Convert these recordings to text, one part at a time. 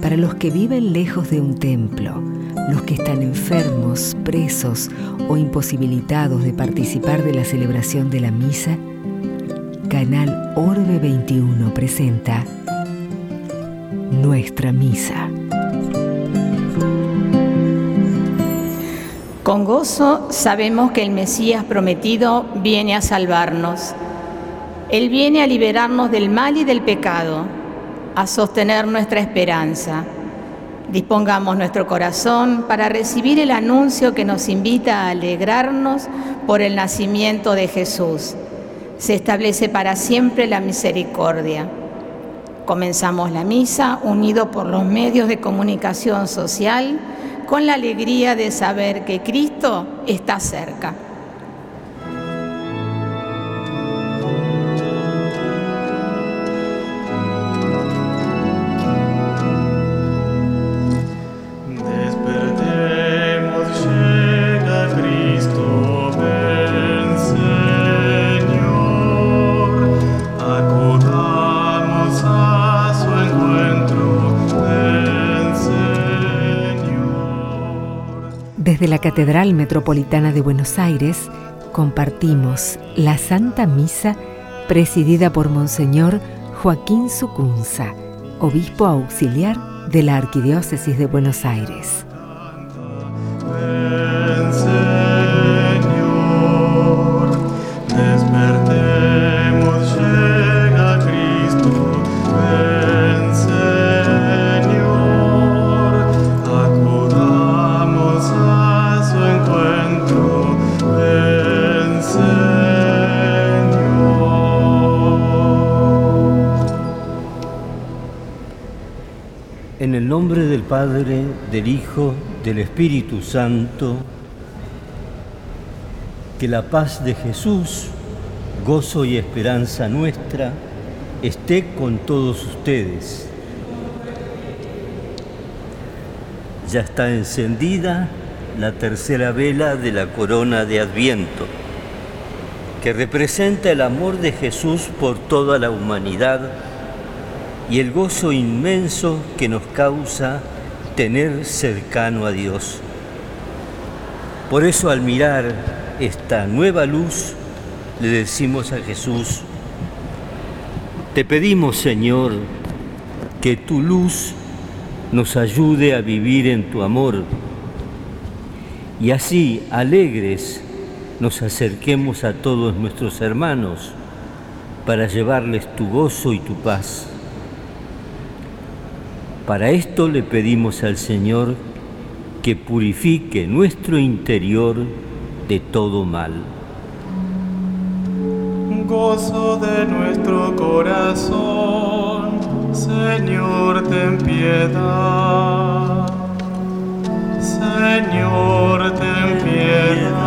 para los que viven lejos de un templo, los que están enfermos, presos o imposibilitados de participar de la celebración de la misa, Canal Orbe 21 presenta Nuestra Misa. Con gozo sabemos que el Mesías prometido viene a salvarnos. Él viene a liberarnos del mal y del pecado, a sostener nuestra esperanza. Dispongamos nuestro corazón para recibir el anuncio que nos invita a alegrarnos por el nacimiento de Jesús. Se establece para siempre la misericordia. Comenzamos la misa unido por los medios de comunicación social con la alegría de saber que Cristo está cerca. Desde la Catedral Metropolitana de Buenos Aires compartimos la Santa Misa presidida por Monseñor Joaquín Sucunza, obispo auxiliar de la Arquidiócesis de Buenos Aires. Padre, del Hijo, del Espíritu Santo, que la paz de Jesús, gozo y esperanza nuestra, esté con todos ustedes. Ya está encendida la tercera vela de la corona de Adviento, que representa el amor de Jesús por toda la humanidad y el gozo inmenso que nos causa tener cercano a Dios. Por eso al mirar esta nueva luz, le decimos a Jesús, te pedimos Señor que tu luz nos ayude a vivir en tu amor y así alegres nos acerquemos a todos nuestros hermanos para llevarles tu gozo y tu paz. Para esto le pedimos al Señor que purifique nuestro interior de todo mal. Gozo de nuestro corazón, Señor, ten piedad. Señor, ten piedad.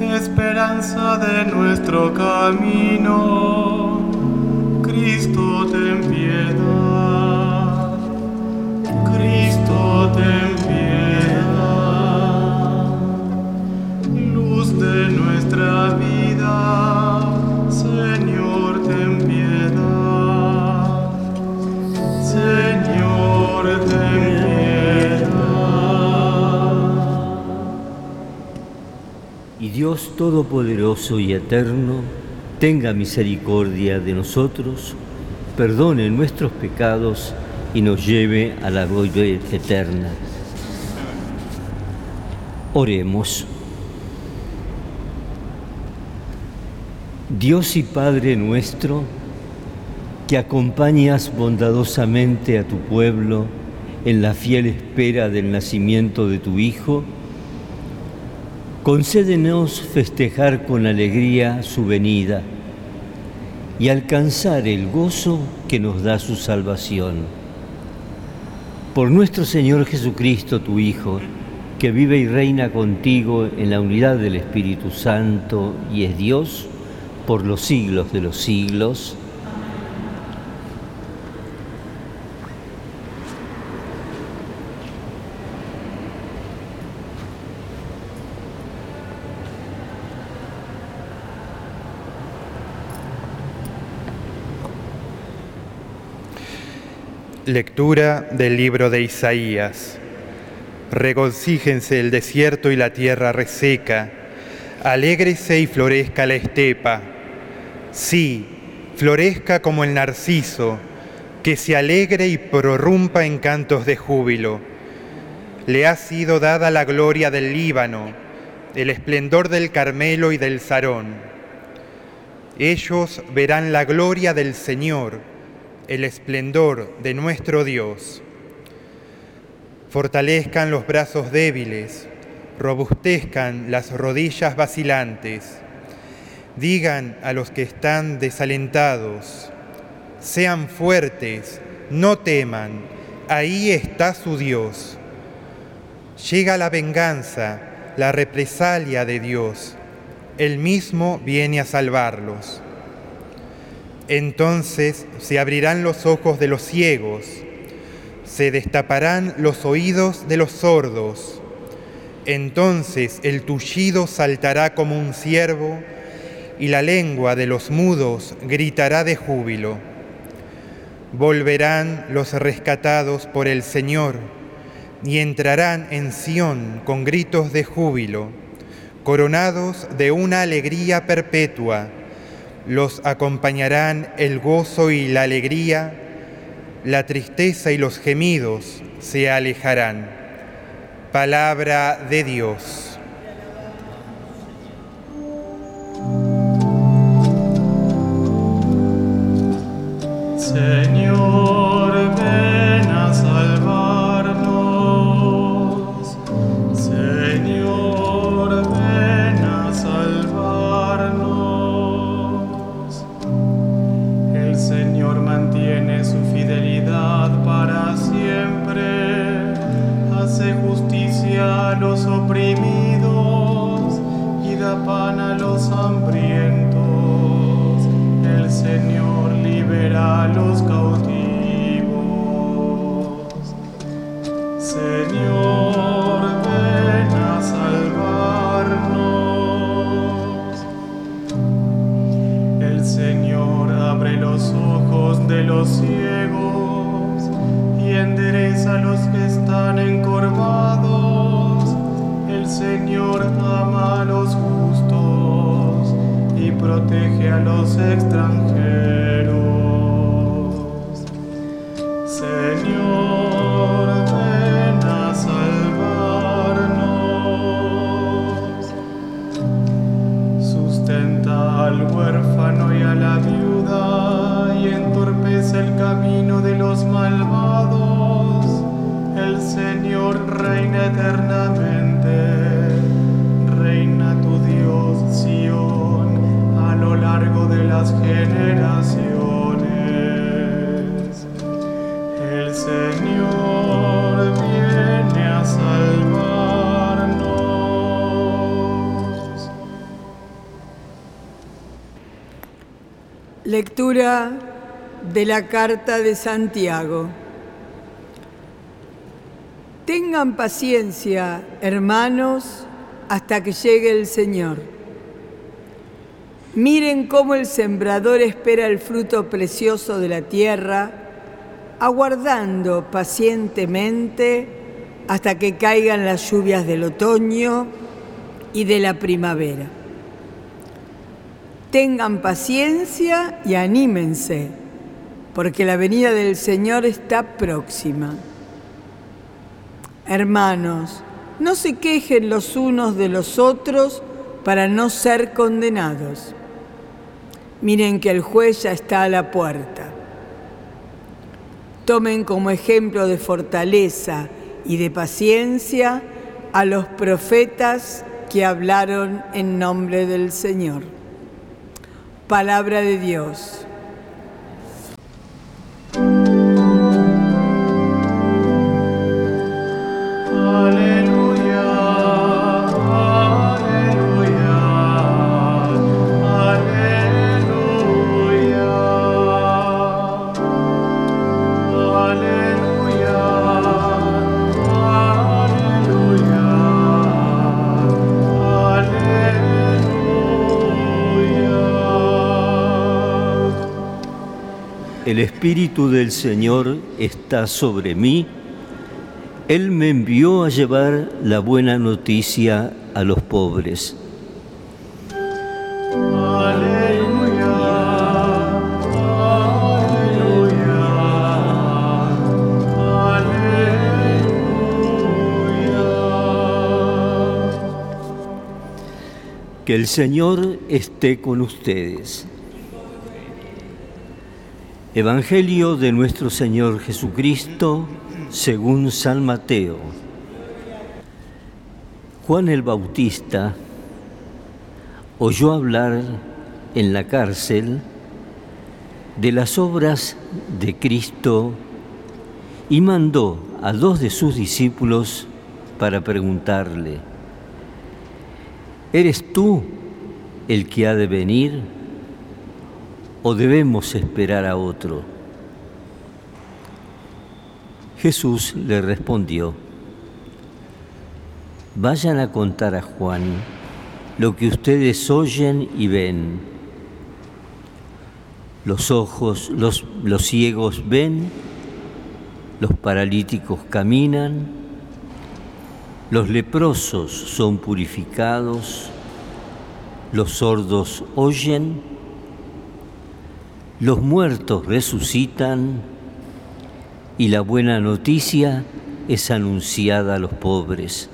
Esperanza de nuestro camino Cristo ten Y Dios Todopoderoso y Eterno, tenga misericordia de nosotros, perdone nuestros pecados y nos lleve a la gloria eterna. Oremos. Dios y Padre nuestro, que acompañas bondadosamente a tu pueblo en la fiel espera del nacimiento de tu Hijo, concédenos festejar con alegría su venida y alcanzar el gozo que nos da su salvación. Por nuestro Señor Jesucristo, tu Hijo, que vive y reina contigo en la unidad del Espíritu Santo y es Dios por los siglos de los siglos. Lectura del libro de Isaías. Regocíjense el desierto y la tierra reseca, alégrese y florezca la estepa. Sí, florezca como el narciso, que se alegre y prorrumpa en cantos de júbilo. Le ha sido dada la gloria del Líbano, el esplendor del Carmelo y del Sarón. Ellos verán la gloria del Señor el esplendor de nuestro Dios. Fortalezcan los brazos débiles, robustezcan las rodillas vacilantes. Digan a los que están desalentados, sean fuertes, no teman, ahí está su Dios. Llega la venganza, la represalia de Dios, Él mismo viene a salvarlos. Entonces se abrirán los ojos de los ciegos, se destaparán los oídos de los sordos. Entonces el tullido saltará como un ciervo y la lengua de los mudos gritará de júbilo. Volverán los rescatados por el Señor y entrarán en Sión con gritos de júbilo, coronados de una alegría perpetua los acompañarán el gozo y la alegría, la tristeza y los gemidos se alejarán. Palabra de Dios. De la Carta de Santiago. Tengan paciencia, hermanos, hasta que llegue el Señor. Miren cómo el sembrador espera el fruto precioso de la tierra, aguardando pacientemente hasta que caigan las lluvias del otoño y de la primavera. Tengan paciencia y anímense, porque la venida del Señor está próxima. Hermanos, no se quejen los unos de los otros para no ser condenados. Miren que el juez ya está a la puerta. Tomen como ejemplo de fortaleza y de paciencia a los profetas que hablaron en nombre del Señor. Palabra de Dios. Espíritu del Señor está sobre mí. Él me envió a llevar la buena noticia a los pobres. Aleluya, aleluya, aleluya. Que el Señor esté con ustedes. Evangelio de nuestro Señor Jesucristo según San Mateo. Juan el Bautista oyó hablar en la cárcel de las obras de Cristo y mandó a dos de sus discípulos para preguntarle, ¿eres tú el que ha de venir o debemos esperar a otro? Jesús le respondió, vayan a contar a Juan lo que ustedes oyen y ven. Los ojos, los, los ciegos ven, los paralíticos caminan, los leprosos son purificados, los sordos oyen, los muertos resucitan y la buena noticia es anunciada a los pobres.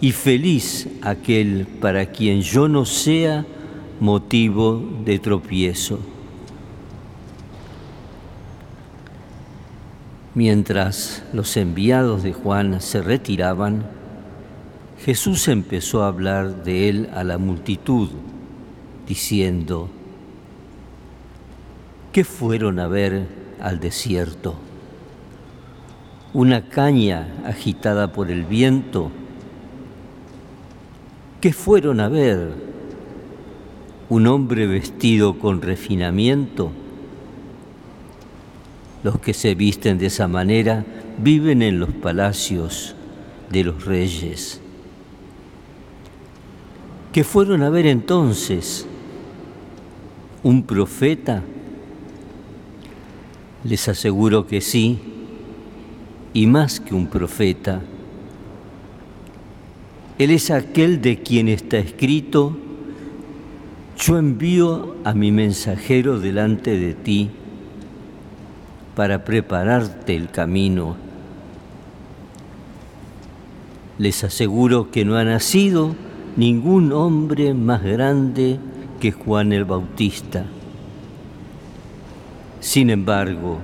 Y feliz aquel para quien yo no sea motivo de tropiezo. Mientras los enviados de Juan se retiraban, Jesús empezó a hablar de él a la multitud, diciendo, ¿qué fueron a ver al desierto? ¿Una caña agitada por el viento? ¿Qué fueron a ver? ¿Un hombre vestido con refinamiento? Los que se visten de esa manera viven en los palacios de los reyes. ¿Qué fueron a ver entonces? ¿Un profeta? Les aseguro que sí, y más que un profeta. Él es aquel de quien está escrito, yo envío a mi mensajero delante de ti para prepararte el camino. Les aseguro que no ha nacido ningún hombre más grande que Juan el Bautista. Sin embargo,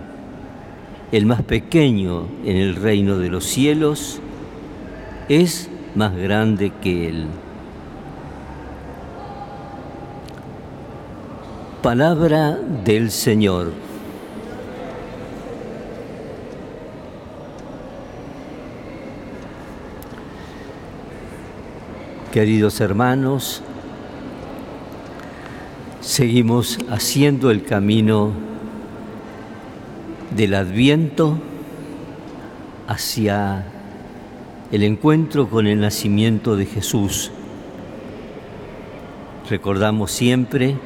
el más pequeño en el reino de los cielos es más grande que él. Palabra del Señor. Queridos hermanos, seguimos haciendo el camino del adviento hacia el encuentro con el nacimiento de Jesús. Recordamos siempre,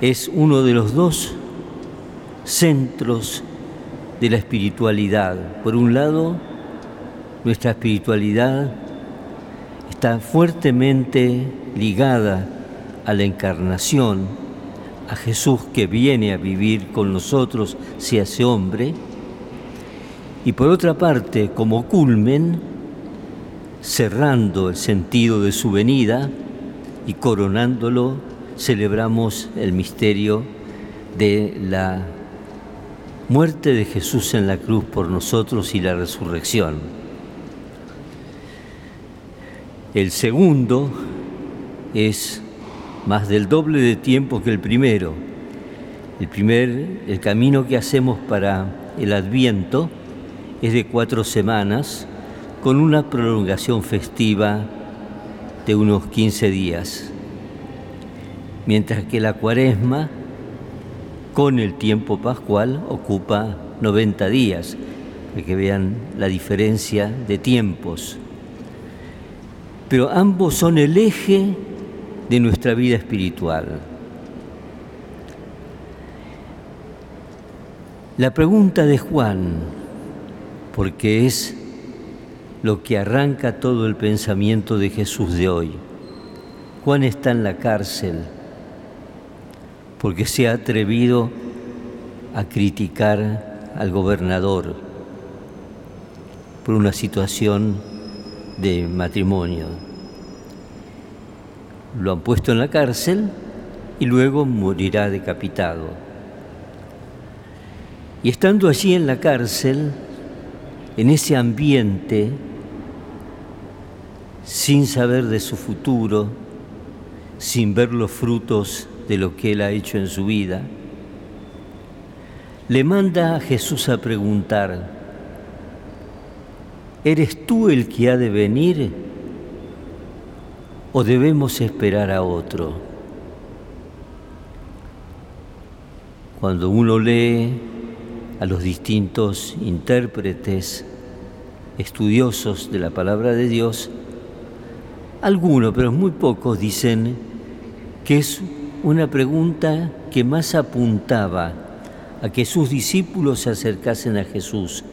es uno de los dos centros de la espiritualidad. Por un lado, nuestra espiritualidad está fuertemente ligada a la encarnación, a Jesús que viene a vivir con nosotros, se hace hombre, y por otra parte, como culmen, cerrando el sentido de su venida y coronándolo, celebramos el misterio de la muerte de Jesús en la cruz por nosotros y la resurrección. El segundo es más del doble de tiempo que el primero. El primer, el camino que hacemos para el Adviento, es de cuatro semanas con una prolongación festiva de unos 15 días, mientras que la cuaresma con el tiempo pascual ocupa 90 días, que vean la diferencia de tiempos. Pero ambos son el eje de nuestra vida espiritual. La pregunta de Juan, porque es lo que arranca todo el pensamiento de Jesús de hoy. Juan está en la cárcel porque se ha atrevido a criticar al gobernador por una situación de matrimonio. Lo han puesto en la cárcel y luego morirá decapitado. Y estando allí en la cárcel, en ese ambiente, sin saber de su futuro, sin ver los frutos de lo que él ha hecho en su vida, le manda a Jesús a preguntar, ¿eres tú el que ha de venir o debemos esperar a otro? Cuando uno lee a los distintos intérpretes, estudiosos de la palabra de Dios, algunos, pero muy pocos, dicen que es una pregunta que más apuntaba a que sus discípulos se acercasen a Jesús.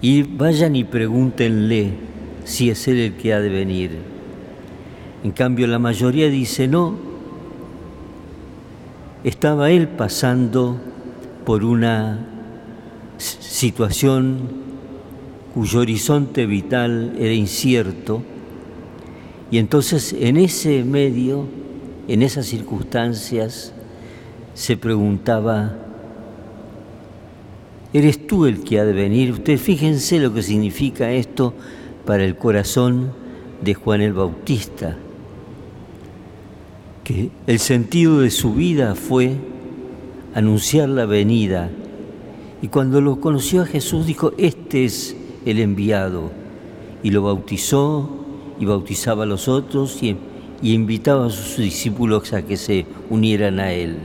Y vayan y pregúntenle si es Él el que ha de venir. En cambio, la mayoría dice no. Estaba Él pasando por una situación cuyo horizonte vital era incierto, y entonces en ese medio, en esas circunstancias, se preguntaba, ¿eres tú el que ha de venir? Ustedes fíjense lo que significa esto para el corazón de Juan el Bautista, que el sentido de su vida fue anunciar la venida. Y cuando lo conoció a Jesús dijo, este es el enviado, y lo bautizó y bautizaba a los otros y, invitaba a sus discípulos a que se unieran a él.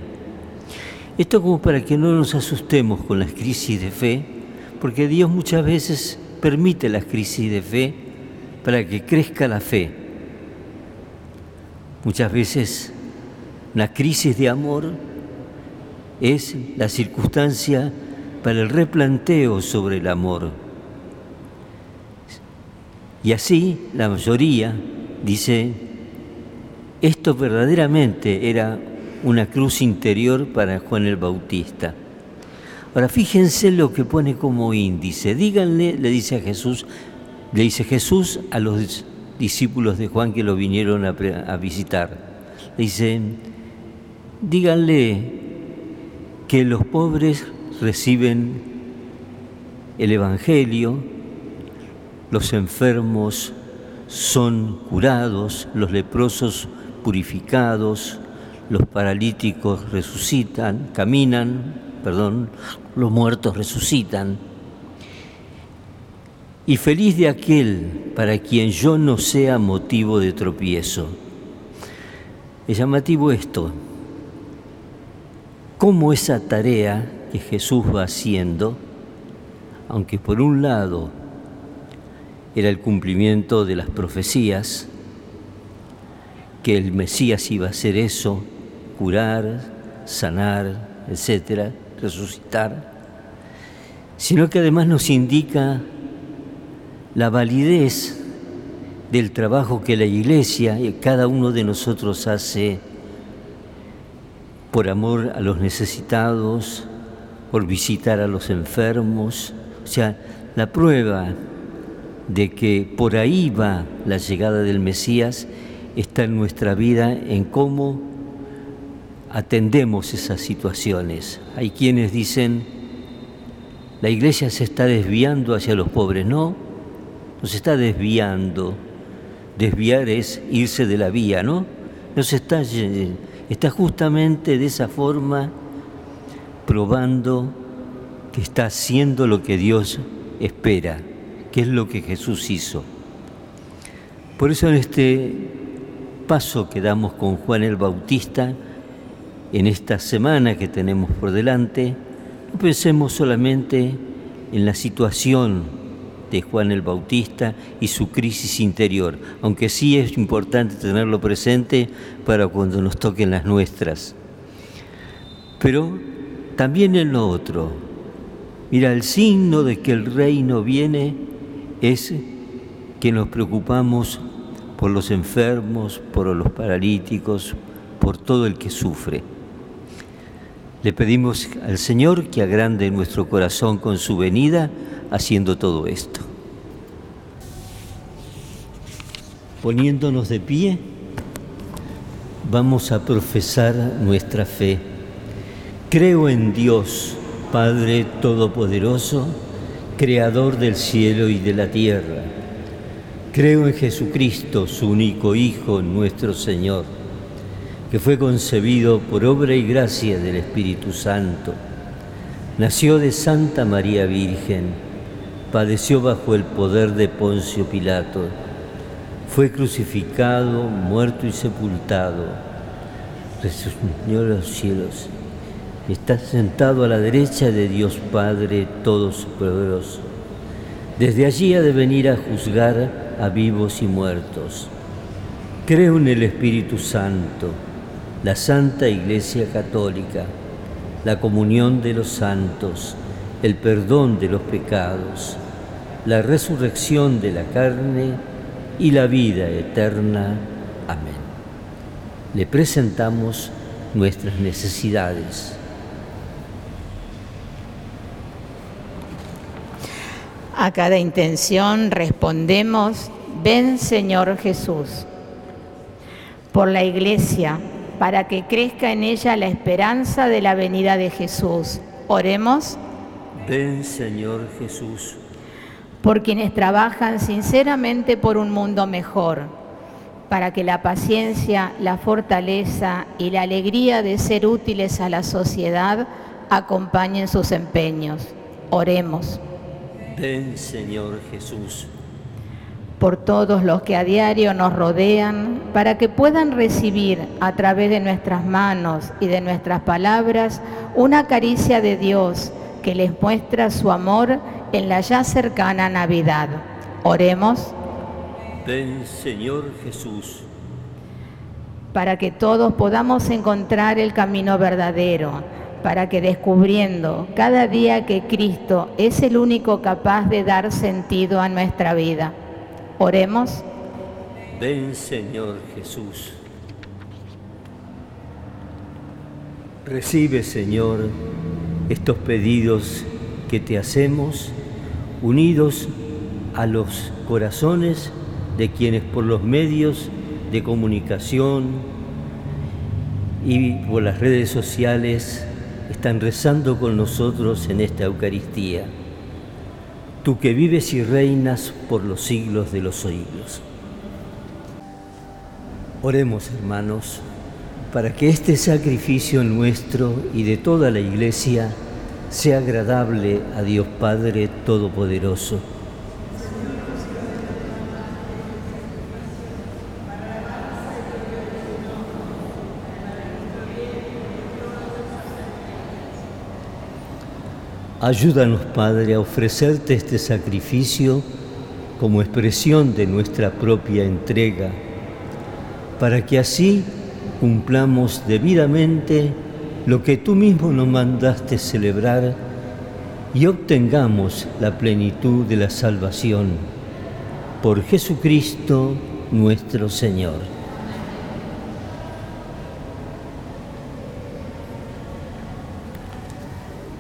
Esto como para que no nos asustemos con las crisis de fe, porque Dios muchas veces permite las crisis de fe para que crezca la fe. Muchas veces una crisis de amor es la circunstancia para el replanteo sobre el amor. Y así la mayoría dice, esto verdaderamente era una cruz interior para Juan el Bautista. Ahora fíjense lo que pone como índice. Díganle, le dice a Jesús, le dice Jesús a los discípulos de Juan que lo vinieron a, visitar. Le dice, díganle que los pobres reciben el Evangelio, los enfermos son curados, los leprosos purificados, los paralíticos resucitan, caminan, perdón, los muertos resucitan. Y feliz de aquel para quien yo no sea motivo de tropiezo. Es llamativo esto, cómo esa tarea que Jesús va haciendo, aunque por un lado era el cumplimiento de las profecías, que el Mesías iba a hacer eso, curar, sanar, etcétera, resucitar, sino que además nos indica la validez del trabajo que la Iglesia y cada uno de nosotros hace por amor a los necesitados, por visitar a los enfermos, o sea, la prueba de que por ahí va la llegada del Mesías está en nuestra vida, en cómo atendemos esas situaciones. Hay quienes dicen, la iglesia se está desviando hacia los pobres. No, no se está desviando. Desviar es irse de la vía, ¿no? No se está, está justamente de esa forma probando que está haciendo lo que Dios espera que es lo que Jesús hizo. Por eso en este paso que damos con Juan el Bautista, en esta semana que tenemos por delante, no pensemos solamente en la situación de Juan el Bautista y su crisis interior, aunque sí es importante tenerlo presente para cuando nos toquen las nuestras. Pero también en lo otro. Mira, el signo de que el reino viene es que nos preocupamos por los enfermos, por los paralíticos, por todo el que sufre. Le pedimos al Señor que agrande nuestro corazón con su venida haciendo todo esto. Poniéndonos de pie, vamos a profesar nuestra fe. Creo en Dios, Padre Todopoderoso, Creador del cielo y de la tierra. Creo en Jesucristo, su único Hijo, nuestro Señor, que fue concebido por obra y gracia del Espíritu Santo. Nació de Santa María Virgen, padeció bajo el poder de Poncio Pilato fue crucificado, muerto y sepultado, resucitó a los cielos, está sentado a la derecha de Dios Padre Todopoderoso. Desde allí ha de venir a juzgar a vivos y muertos. Creo en el Espíritu Santo, la Santa Iglesia Católica, la comunión de los santos, el perdón de los pecados, la resurrección de la carne y la vida eterna. Amén. Le presentamos nuestras necesidades. A cada intención respondemos, ven Señor Jesús. Por la Iglesia, para que crezca en ella la esperanza de la venida de Jesús. Oremos. Ven Señor Jesús por quienes trabajan sinceramente por un mundo mejor, para que la paciencia, la fortaleza y la alegría de ser útiles a la sociedad acompañen sus empeños. Oremos. Ven, Señor Jesús. Por todos los que a diario nos rodean, para que puedan recibir a través de nuestras manos y de nuestras palabras una caricia de Dios que les muestra su amor en la ya cercana Navidad. Oremos. Ven Señor Jesús. Para que todos podamos encontrar el camino verdadero, para que descubriendo cada día que Cristo es el único capaz de dar sentido a nuestra vida. Oremos. Ven Señor Jesús. Recibe Señor estos pedidos que te hacemos unidos a los corazones de quienes por los medios de comunicación y por las redes sociales están rezando con nosotros en esta Eucaristía. Tú que vives y reinas por los siglos de los siglos. Oremos, hermanos, para que este sacrificio nuestro y de toda la Iglesia sea agradable a Dios Padre Todopoderoso. Ayúdanos, Padre, a ofrecerte este sacrificio como expresión de nuestra propia entrega, para que así cumplamos debidamente lo que tú mismo nos mandaste celebrar y obtengamos la plenitud de la salvación por Jesucristo nuestro Señor.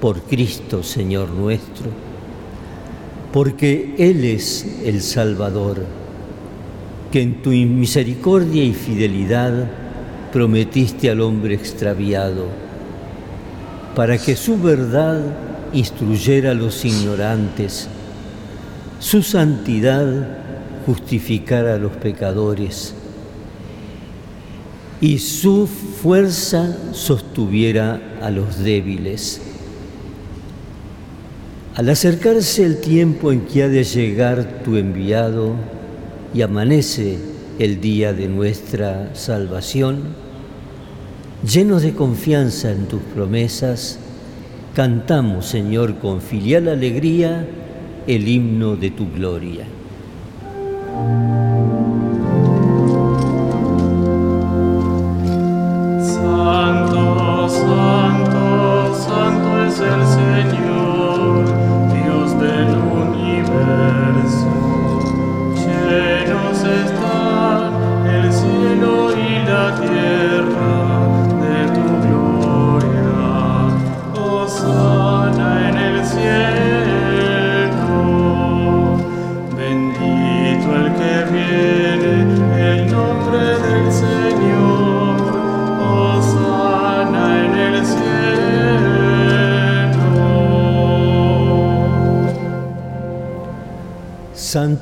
por Cristo, Señor nuestro, porque Él es el Salvador, que en tu misericordia y fidelidad prometiste al hombre extraviado, para que su verdad instruyera a los ignorantes, su santidad justificara a los pecadores y su fuerza sostuviera a los débiles. Al acercarse el tiempo en que ha de llegar tu enviado y amanece el día de nuestra salvación, llenos de confianza en tus promesas, cantamos, Señor, con filial alegría el himno de tu gloria.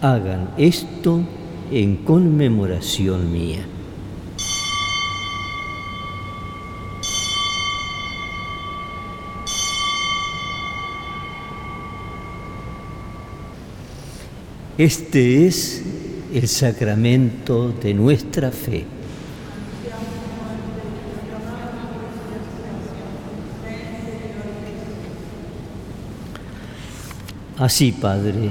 hagan esto en conmemoración mía. Este es el sacramento de nuestra fe. Así, Padre,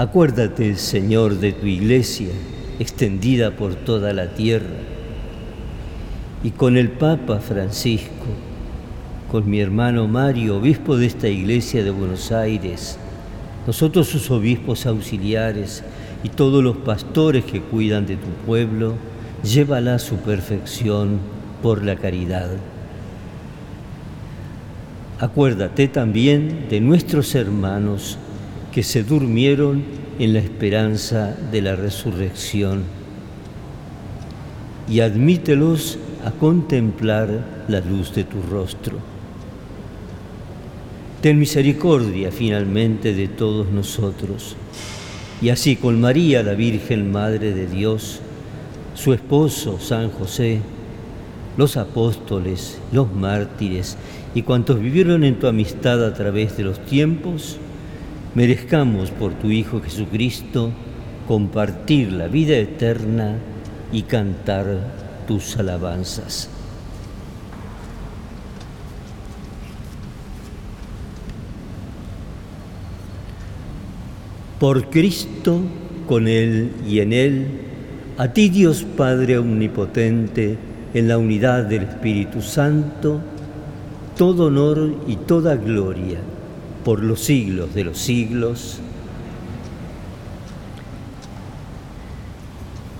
Acuérdate, Señor, de tu iglesia extendida por toda la tierra y con el Papa Francisco, con mi hermano Mario, obispo de esta iglesia de Buenos Aires, nosotros sus obispos auxiliares y todos los pastores que cuidan de tu pueblo, llévala a su perfección por la caridad. Acuérdate también de nuestros hermanos que se durmieron en la esperanza de la resurrección y admítelos a contemplar la luz de tu rostro. Ten misericordia finalmente de todos nosotros y así con María, la Virgen Madre de Dios, su esposo San José, los apóstoles, los mártires y cuantos vivieron en tu amistad a través de los tiempos, merezcamos por tu Hijo Jesucristo compartir la vida eterna y cantar tus alabanzas. Por Cristo, con Él y en Él, A ti Dios Padre Omnipotente, en la unidad del Espíritu Santo, todo honor y toda gloria por los siglos de los siglos.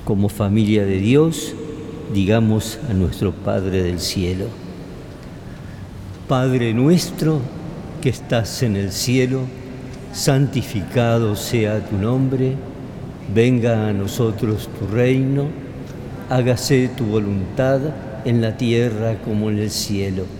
Como familia de Dios, digamos a nuestro Padre del cielo, Padre nuestro que estás en el cielo, santificado sea tu nombre, venga a nosotros tu reino, hágase tu voluntad en la tierra como en el cielo.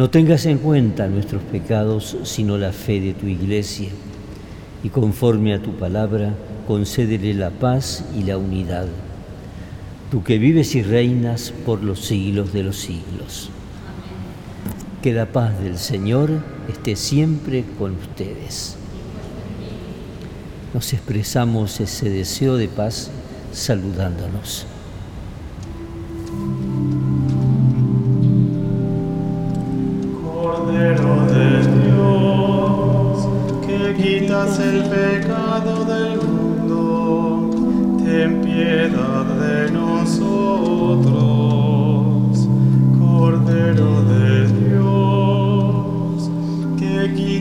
No tengas en cuenta nuestros pecados, sino la fe de tu iglesia, y conforme a tu palabra, concédele la paz y la unidad. Tú que vives y reinas por los siglos de los siglos. Que la paz del Señor esté siempre con ustedes. Nos expresamos ese deseo de paz saludándonos.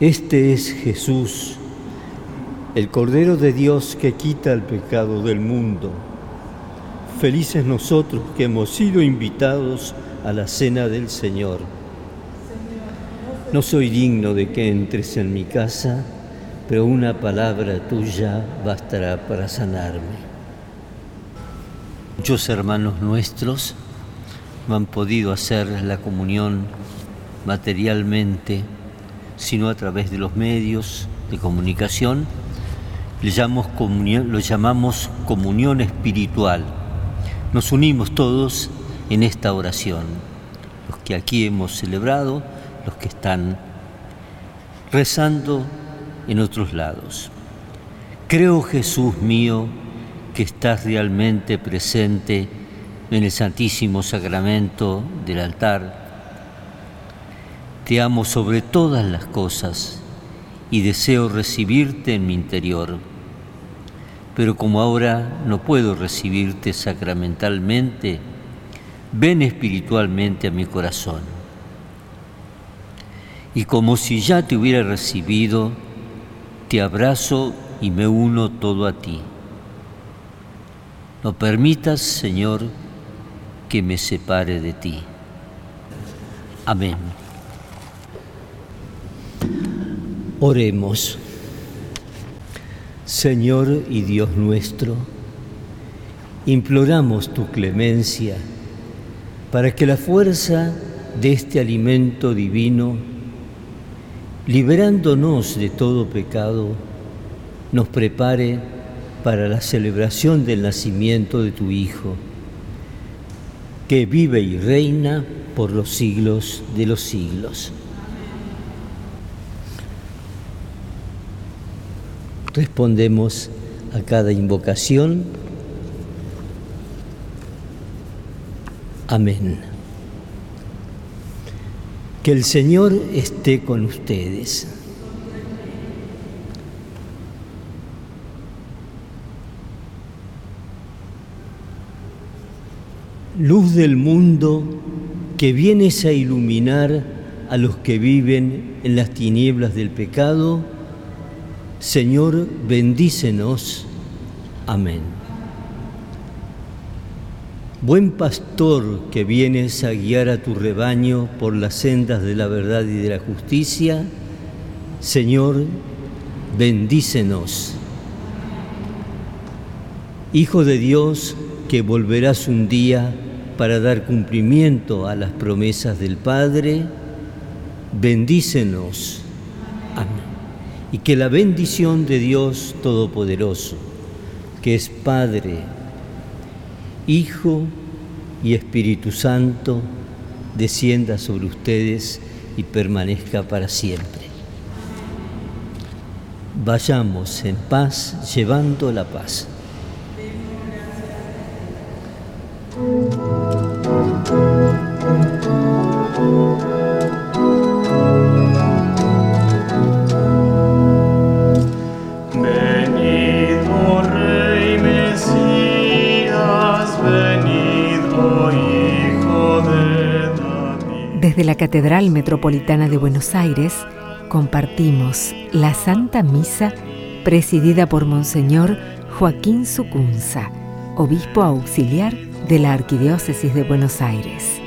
Este es Jesús, el Cordero de Dios que quita el pecado del mundo. Felices nosotros que hemos sido invitados a la cena del Señor. No soy digno de que entres en mi casa, pero una palabra tuya bastará para sanarme. Muchos hermanos nuestros no han podido hacer la comunión materialmente, sino a través de los medios de comunicación. Llamamos comunión, lo llamamos comunión espiritual. Nos unimos todos en esta oración, los que aquí hemos celebrado, los que están rezando en otros lados. Creo, Jesús mío, que estás realmente presente en el Santísimo Sacramento del altar. Te amo sobre todas las cosas y deseo recibirte en mi interior. Pero como ahora no puedo recibirte sacramentalmente, ven espiritualmente a mi corazón. Y como si ya te hubiera recibido, te abrazo y me uno todo a ti. No permitas, Señor, que me separe de ti. Amén. Oremos. Señor y Dios nuestro, imploramos tu clemencia para que la fuerza de este alimento divino, liberándonos de todo pecado, nos prepare para la celebración del nacimiento de tu Hijo, que vive y reina por los siglos de los siglos. Respondemos a cada invocación Amén. Que el Señor esté con ustedes. Luz del mundo que vienes a iluminar a los que viven en las tinieblas del pecado, Señor, bendícenos. Amén. Buen pastor que vienes a guiar a tu rebaño por las sendas de la verdad y de la justicia, Señor, bendícenos. Hijo de Dios, que volverás un día para dar cumplimiento a las promesas del Padre, bendícenos. Y que la bendición de Dios Todopoderoso, que es Padre, Hijo y Espíritu Santo, descienda sobre ustedes y permanezca para siempre. Vayamos en paz, llevando la paz. Desde la Catedral Metropolitana de Buenos Aires compartimos la Santa Misa presidida por Monseñor Joaquín Sucunza, obispo auxiliar de la Arquidiócesis de Buenos Aires.